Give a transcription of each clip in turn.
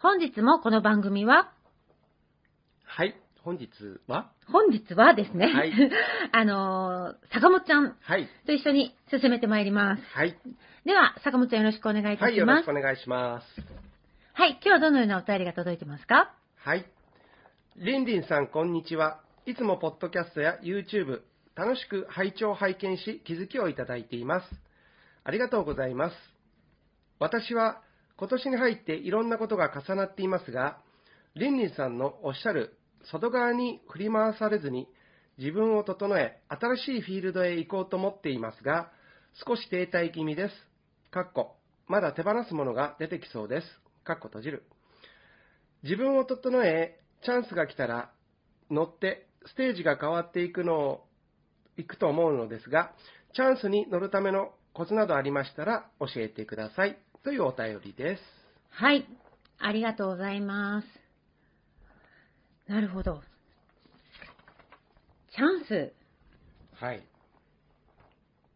本日もこの番組は、はい、本日は？本日はですね、はい あのー坂本ちゃんはい。と一緒に進めてまいります。はい。では、坂本ちゃんよろしくお願いいたはい、よろします。しくお願いします。はい、今日はどのようなお便りが届いてますか？はい。りんりんさん、こんにちは。いつもポッドキャストや YouTube、楽しく拝聴拝見し、気づきをいただいています。ありがとうございます。私は今年に入っていろんなことが重なっていますが、りんりんさんのおっしゃる外側に振り回されずに自分を整え、新しいフィールドへ行こうと思っていますが、少し停滞気味です。かっこ、まだ手放すものが出てきそうです。かっこ閉じる。自分を整え、チャンスが来たら乗ってステージが変わっていくのを、いくと思うのですが、チャンスに乗るためのコツなどありましたら教えてください。というお便りです。はい。ありがとうございます。なるほど。チャンスはい。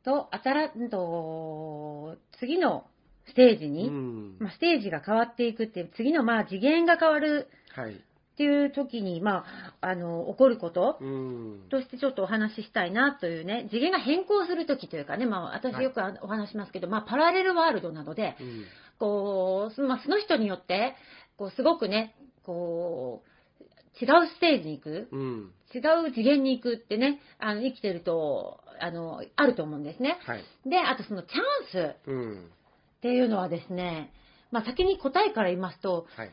と、新と、次のステージうに、ん。まあ、ステージが変わっていくっていう、次のまあ次元が変わるはい。っていう時に、まあ、あの、起こることうん。としてちょっとお話ししたいなというね、次元が変更する時というかね、まあ、私はいよくお話しますけど、まあ、パラレルワールドなどで、うんこう、そまあ、その人によって、こう、すごくね、こう、違うステージに行く、うん。違う次元に行くってね、あの、生きてると、あの、あると思うんですね。はい。で、あとそのチャンスうん。っていうのはですね、まあ、先に答えから言いますと、はい。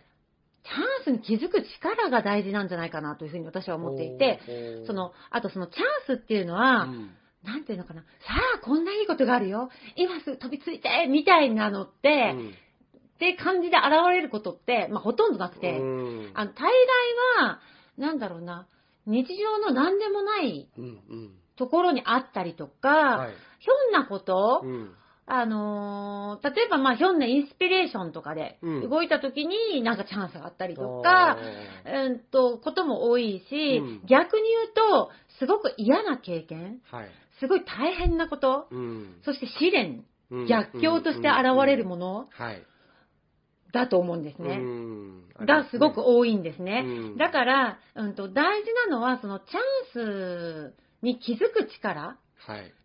チャンスに気づく力が大事なんじゃないかなというふうに私は思っていて、そ、の、あとそのチャンスっていうのは、うん。なんていうのかな、さあ、こんないいことがあるよ。今すぐ飛びついてみたいなのって、うん。って感じで現れることって、まあ、ほとんどなくて、うん。あの、大概は、なんだろうな、日常の何でもないうんうん。ところにあったりとか、はい。ひょんなこと、うんあのー例えばまあひょんなインスピレーションとかでうん動いた時になんかチャンスがあったりとか、うんと、ことも多いし、うん逆に言うと、すごく嫌な経験、はい。すごい大変なこと、うんそして試練、うん逆境として現れるものはい。だと思うんですね。うんがすごく多いんですね。うんだから、うんと、大事なのは、そのチャンスに気づく力はい。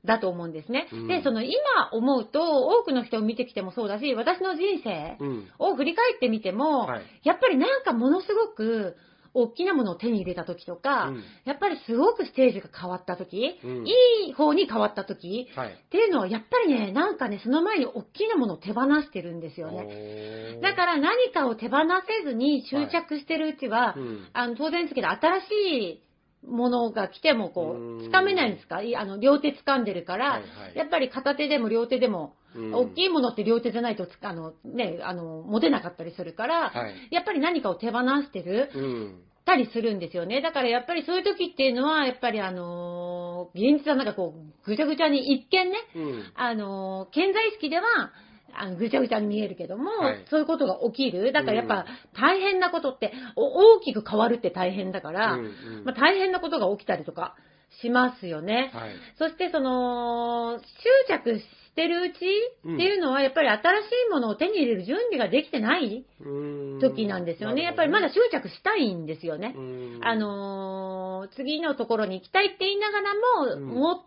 だと思うんですね。うんで、その今思うと、多くの人を見てきてもそうだし、私の人生うん。を振り返ってみても、はい。やっぱりなんかものすごく大きなものを手に入れた時とか、うんやっぱりすごくステージが変わった時、うんいい方に変わった時はい。っていうのはやっぱりね、なんかね、その前に大きなものを手放してるんですよね。ねだから何かを手放せずに執着してるうちは、うんあの当然ですけど、新しいものが来てもこう掴めないんですか？いあの両手掴んでるから、はいはいやっぱり片手でも両手でも、うん大きいものって両手じゃないとつあの、ね、あの持てなかったりするから、はい。やっぱり何かを手放してるうん。たりするんですよね。だからやっぱりそういう時っていうのは、やっぱりあのー現実はなんかこう、ぐちゃぐちゃに一見ね、うん。あのー、健在意識では、あのぐちゃぐちゃに見えるけども、はいそういうことが起きる。だからやっぱ大変なことって、お大きく変わるって大変だから、うんうんまあ、大変なことが起きたりとかしますよね。はい。そしてその、執着してるうちっていうのは、やっぱり新しいものを手に入れる準備ができてない時なんですよね。やっぱりまだ執着したいんですよね。うんあのー次のところに行きたいって言いながらも、うん持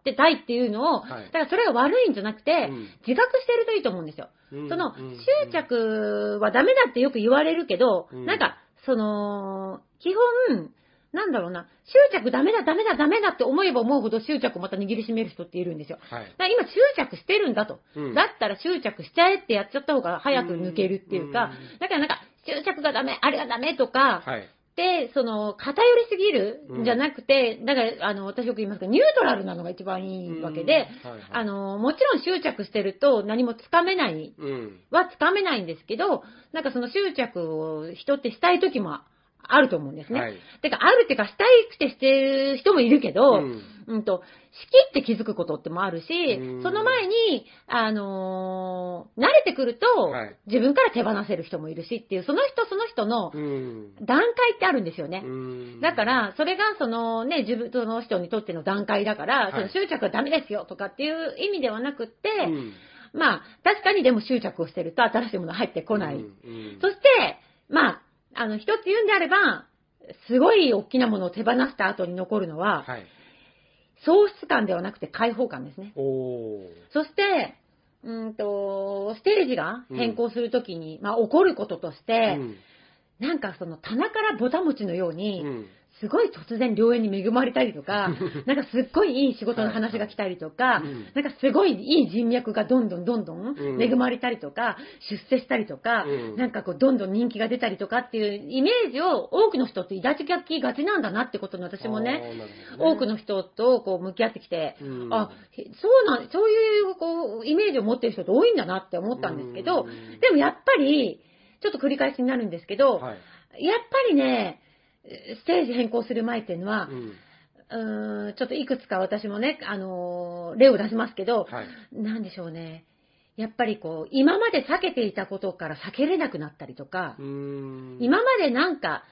ってたいっていうのを、はいだからそれが悪いんじゃなくて、うん自覚してるといいと思うんですよ。うんその、うん執着はダメだってよく言われるけど、うんなんか、その、基本、なんだろうな、執着ダメだ、ダメだ、ダメだって思えば思うほど執着をまた握りしめる人っているんですよ。はい。だから今執着してるんだと。うんだったら執着しちゃえってやっちゃった方が早く抜けるっていうか、うんだからなんか執着がダメ、あれがダメとか、はい。で、その、偏りすぎる？ん。じゃなくて、だから、あの、私よく言いますけど、ニュートラルなのが一番いいわけで、うん。はいはい。あの、もちろん執着してると何もつかめない。うん。はつかめないんですけど、なんかその執着を人ってしたい時もあると思うんですね。はい。てか、あるっていうか、したいくてしてる人もいるけど、うん。うんと、しきって気づくことってもあるしうん、その前に、あのー慣れてくると、はい。自分から手放せる人もいるしっていう、その人その人のうん。段階ってあるんですよね。うん。だから、それがそのね、自分、その人にとっての段階だから、はい。その執着はダメですよとかっていう意味ではなくって、うん。まあ、確かにでも執着をしてると新しいもの入ってこない。そして、まあ、あの、一つ言うんであれば、すごい大きなものを手放した後に残るのは、はい。喪失感ではなくて解放感ですね。そして、うんと、ステージが変更するときに、まあ、起こることとして、うんなんかその棚からぼた餅のように、うんすごい突然良縁に恵まれたりとか、なんかすっごいいい仕事の話が来たりとか、なんかすごいいい人脈がどんどんどんどんうん。恵まれたりとか、出世したりとか、うん。なんかこうどんどん人気が出たりとかっていうイメージを多くの人って抱ききがちなんだなってことに私もね、多くの人とこう向き合ってきて、うん。あ、へそうなん、そういうこうイメージを持ってる人って多いんだなって思ったんですけど、うん。でもやっぱり、ちょっと繰り返しになるんですけど、はい。やっぱりね、ステージ変更する前っていうのはう、んん、ちょっといくつか私もね、あのー例を出しますけど、はい。なんでしょうね。やっぱりこう、今まで避けていたことから避けれなくなったりとか、今までなんか、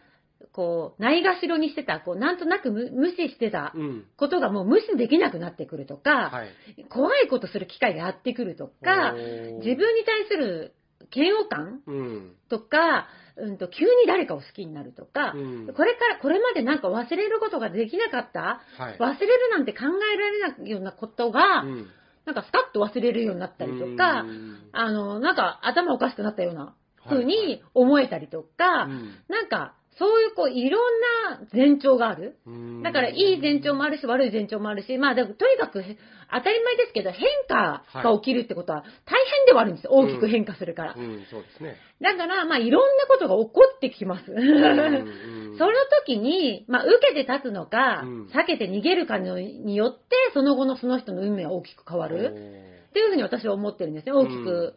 こう、ないがしろにしてた、こう、なんとなく無無視してたうん。ことがもう無視できなくなってくるとか、はい。怖いことする機会がやってくるとか、自分に対する嫌悪感うん。とか、うんと、急に誰かを好きになるとか、うん。これから、これまでなんか忘れることができなかった、はい。忘れるなんて考えられないようなことが、うん。なんかスカッと忘れるようになったりとか、うん。あの、なんか頭おかしくなったような風に思えたりとか、うん。なんか、そういうこう、いろんな前兆がある。うんだから、いい前兆もあるし、悪い前兆もあるし、まあ、でもとにかく、へ当たり前ですけど、変化が起きるってことは大変ではあるんですよ。大きく変化するから。うん、そうですね。だから、まあ、いろんなことが起こってきます。うんその時に、まあ、受けて立つのか、うん避けて逃げるかのによって、その後のその人の運命は大きく変わる。っていうふうに私は思ってるんですね。大きく。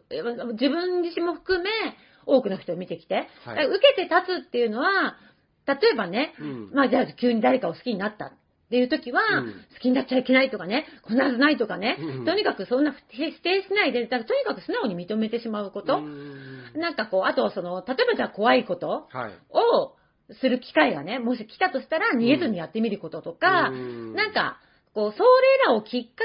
自分自身も含め、多くの人を見てきて。はい。受けて立つっていうのは、例えばね、うん。まあじゃあ急に誰かを好きになったっていう時は、うん。好きになっちゃいけないとかね、こんなはずないとかね、うん。とにかくそんな否定しないで、だからとにかく素直に認めてしまうこと。うん。なんかこう、あとはその、例えばじゃあ怖いことはい。をする機会がね、もし来たとしたら逃げずにやってみることとか、うん。なんか、こう、それらをきっか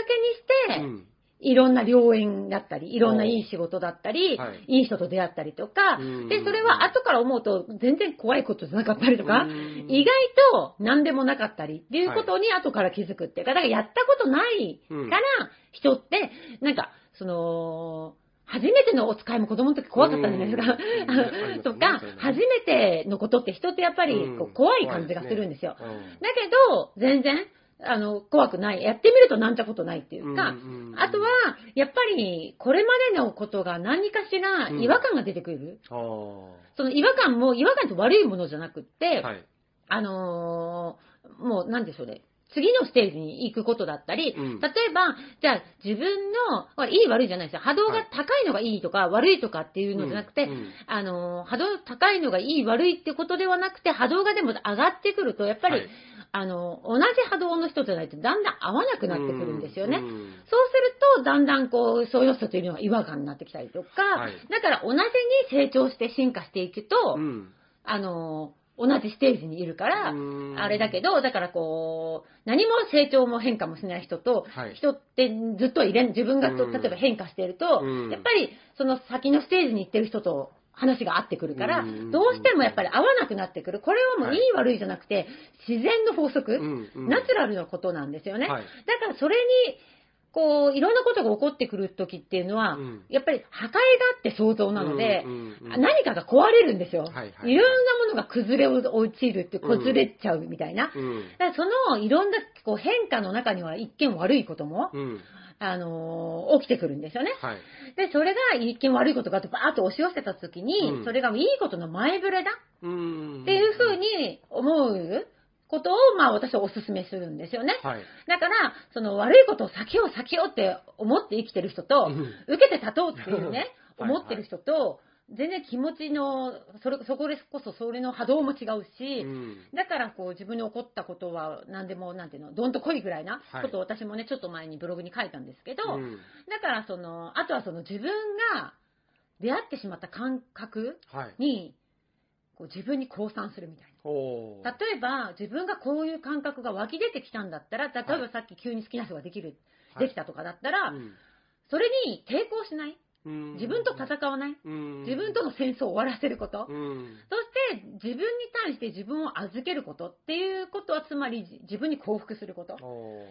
けにして、うんいろんな良縁だったり、いろんないい仕事だったり、はい。いい人と出会ったりとか。うん、で、それは後から思うと全然怖いことじゃなかったりとか。うん、意外と何でもなかったりっていうことに後から気づくっていうか、だからやったことないから、人って、なんか、その、初めてのお使いも子供の時怖かったんじゃないですか。とか初めてのことって人ってやっぱりこう怖い感じがするんですよ。だけど、全然、あの、怖くない。やってみるとなんちゃことないっていうか、うんうんあとは、やっぱり、これまでのことが何かしら違和感が出てくる。あーその違和感も、違和感って悪いものじゃなくって、はい。あのーもう、なんでしょうね。次のステージに行くことだったり、うん。例えば、じゃあ自分の、まあいい悪いじゃないですよ。波動が高いのがいいとか、悪いとかっていうのじゃなくて、うん。うん。あの、波動高いのがいい悪いってことではなくて、波動がでも上がってくると、やっぱり、はい。あの、同じ波動の人じゃないとだんだん合わなくなってくるんですよね。うん。そうすると、だんだんこう、そういう人というのは違和感になってきたりとか、はい。だから同じに成長して進化していくと、うん。あの、同じステージにいるから、うん。あれだけど、だからこう、何も成長も変化もしない人と、はい。人ってずっといれん、自分が例えば変化していると、うん。やっぱりその先のステージに行ってる人と話が合ってくるから、うん。どうしてもやっぱり合わなくなってくる。これはもうい。い悪いじゃなくて、自然の法則、ナチュラルなことなんですよね。はい。だからそれに、こう、いろんなことが起こってくる時っていうのは、うん。やっぱり破壊があって想像なので、うんうんうん。何かが壊れるんですよ。はいはいいろんなものが崩れ落ちるって、崩れちゃうみたいな。うん。だからそのいろんなこう変化の中には一見悪いことも、うん。あのー起きてくるんですよね。はい。で、それが一見悪いことがあってバーッと押し寄せた時に、うん。それがいいことの前触れだうん。っていうふうに思うことを、まあ私はお勧めするんですよね。はい。だから、その悪いことを避けよう避けようって思って生きてる人と、うん。受けて立とうっていうね、はい思ってる人と、全然気持ちの、それ、そこでこそそれの波動も違うし、うん。だからこう自分に起こったことは何でも、なんていうの、どんと来いぐらいなはい。ことを私もね、ちょっと前にブログに書いたんですけど、うん。だからその、あとはその自分が出会ってしまった感覚はい。に、こう自分に降参するみたいな。例えば、自分がこういう感覚が湧き出てきたんだったら、例えはいばさっき急に好きな人ができる、はいできたとかだったら、うんそれに抵抗しない。うん自分と戦わない。うん自分との戦争を終わらせること。うんそして、自分に対して自分を預けることっていうことは、つまり自分に幸福すること。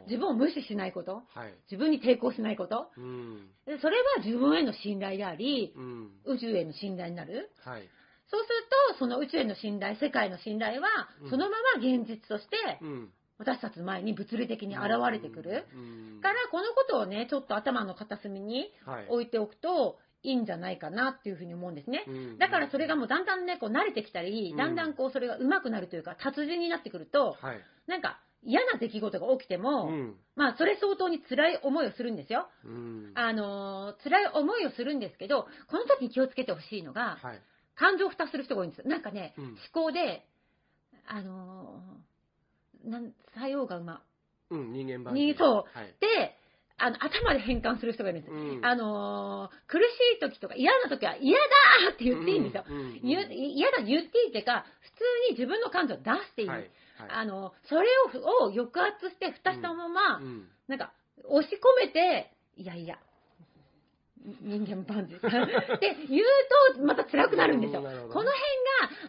自分を無視しないこと。はい自分に抵抗しないこと。うんでそれは自分への信頼であり、うん宇宙への信頼になる。はいそうすると、その宇宙への信頼、世界の信頼はうん、そのまま現実として、うん。私たちの前に物理的に現れてくる。うん。から、このことをね、ちょっと頭の片隅にはい。置いておくといいんじゃないかなっていうふうに思うんですね。うん。だからそれがもうだんだんね、こう慣れてきたり、うん。だんだんこうそれが上手くなるというか、達人になってくると、はい。なんか嫌な出来事が起きても、うん。まあそれ相当に辛い思いをするんですよ。うん。あのー辛い思いをするんですけど、この時に気をつけてほしいのが、はい感情を蓋する人が多いんです。なんかね、うん思考で、あのーなん作用が馬。うん人間版にそうはいで、あの、頭で変換する人がいるんです。うんあのー苦しい時とか嫌な時は嫌だーって言っていいんですよ。うんうん言う嫌だ、言っていいっていうか、普通に自分の感情を出していい。はいはいあの、それをを抑圧して蓋したまま、うんなんか、押し込めて、いやいや、人間万事。って言うと、また辛くなるんですよ。この辺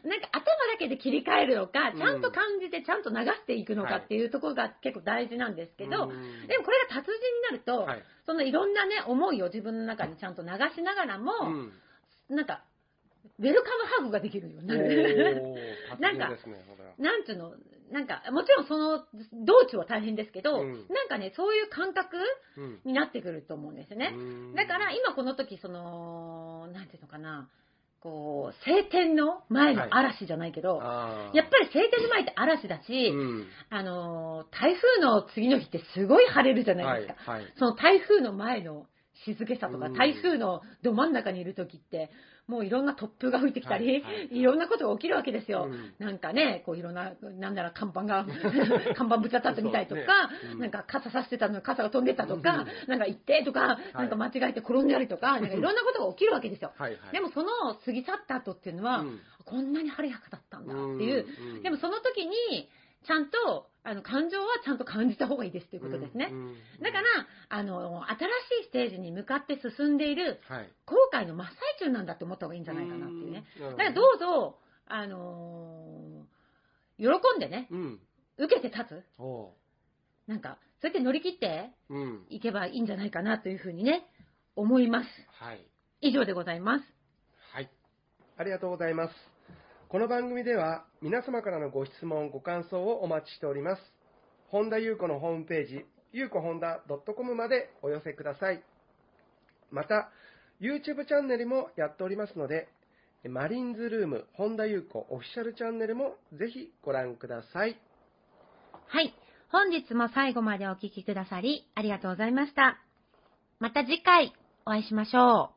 が、なんか頭だけで切り替えるのか、うん。ちゃんと感じて、ちゃんと流していくのかっていうところが結構大事なんですけど、うん。でもこれが達人になると、はい。そのいろんなね、思いを自分の中にちゃんと流しながらも、うん。なんか、ウェルカムハグができるようになる。なんかなんつうの、なんか、もちろんその道中は大変ですけど、うん。なんかね、そういう感覚うん。になってくると思うんですね。うん。だから今この時、その、なんていうのかな、こう、晴天の前の嵐じゃないけど、あー。やっぱり晴天の前って嵐だし、うん。あのー、台風の次の日ってすごい晴れるじゃないですか。はいはい。その台風の前の静けさとか、うん。台風のど真ん中にいる時って、もういろんな突風が吹いてきたり、はいろんなことが起きるわけですよ。うん。なんかね、こういろんな、なんなら看板が、看板ぶち当たってみたりとか、なんか傘さしてたのに傘が飛んでったとか、うなんか行ってとか、い。なんか間違えて転んだりとか、なんかいろんなことが起きるわけですよ。はいはい。でもその過ぎ去った後っていうのは、うん。こんなに晴れやかだったんだっていう、でもその時に、ちゃんと、あの、感情はちゃんと感じた方がいいですということですね。うんうんだから、あの、新しいステージに向かって進んでいるはい後悔の真っ最中なんだって思った方がいいんじゃないかなっていうね。うんだからどうぞ、あのー喜んでね、うん受けて立つ。おなんか、そうやって乗り切っていけばいいんじゃないかなというふうにね、思います。はい以上でございます。はい。ありがとうございます。この番組では皆様からのご質問、ご感想をお待ちしております。本田裕子のホームページ、ゆうこ本田 .com までお寄せください。また、YouTube チャンネルもやっておりますので、マリンズルーム本田裕子オフィシャルチャンネルもぜひご覧ください。はい。本日も最後までお聞きくださりありがとうございました。また次回お会いしましょう。